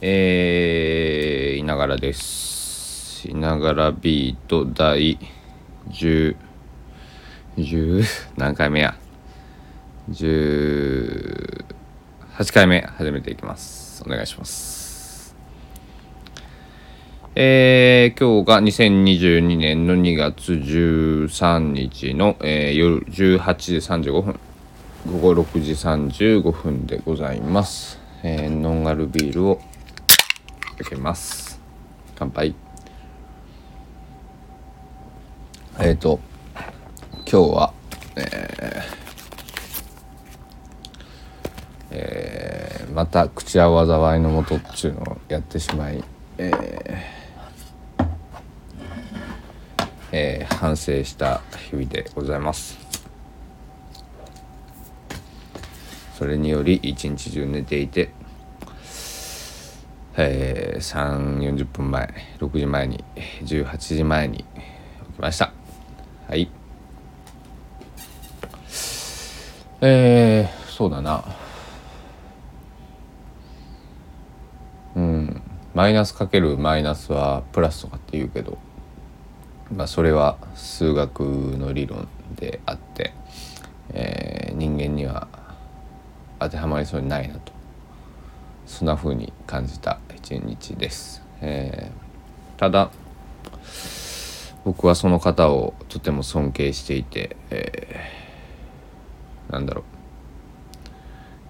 えー、いながらです。いながらビート第10、10何回目や ?18 回目始めていきます。お願いします。えー、今日が2022年の2月13日の、えー夜18時35分。午後6時35分でございます。えーノンアルビールを開けます。乾杯。えっ、と、今日は、えーえーまた口は災いのもとっちゅうのをやってしまい、えーえー反省した日々でございます。それにより一日中寝ていて、えー、3 4 0分前6時前に18時前に起きました。はい。えー、そうだな。うん。マイナスかけるマイナスはプラスとかって言うけどまあそれは数学の理論であって、えー人間には当てはまりそうにないなと。そんな風に感じた一日です、えーただ僕はその方をとても尊敬していて、えーなんだろう。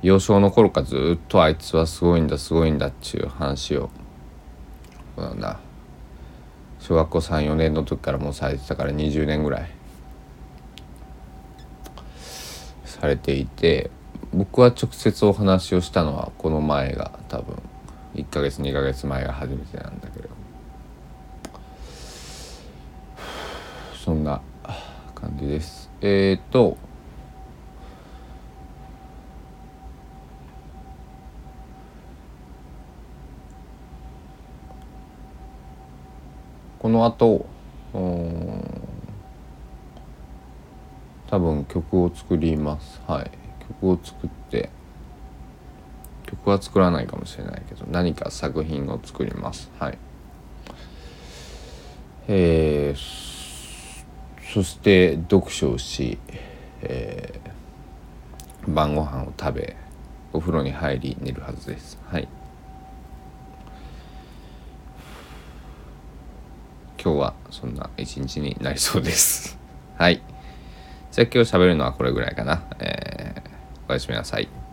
幼少の頃からずっとあいつはすごいんだすごいんだっていう話をな小学校34年の時からもうされてたから20年ぐらいされていて僕は直接お話をしたのはこの前が多分1ヶ月2ヶ月前が初めてなんだけど。そんな感じです。えっ、ー、とこの後うん多分曲を作ります。はい。曲を作って曲は作らないかもしれないけど何か作品を作ります。はい。えーそして読書をし、えー晩ご飯を食べお風呂に入り寝るはずです。はい。今日はそんな一日になりそうです。はい。じゃあ今日喋るのはこれぐらいかな。えーおやすみなさい。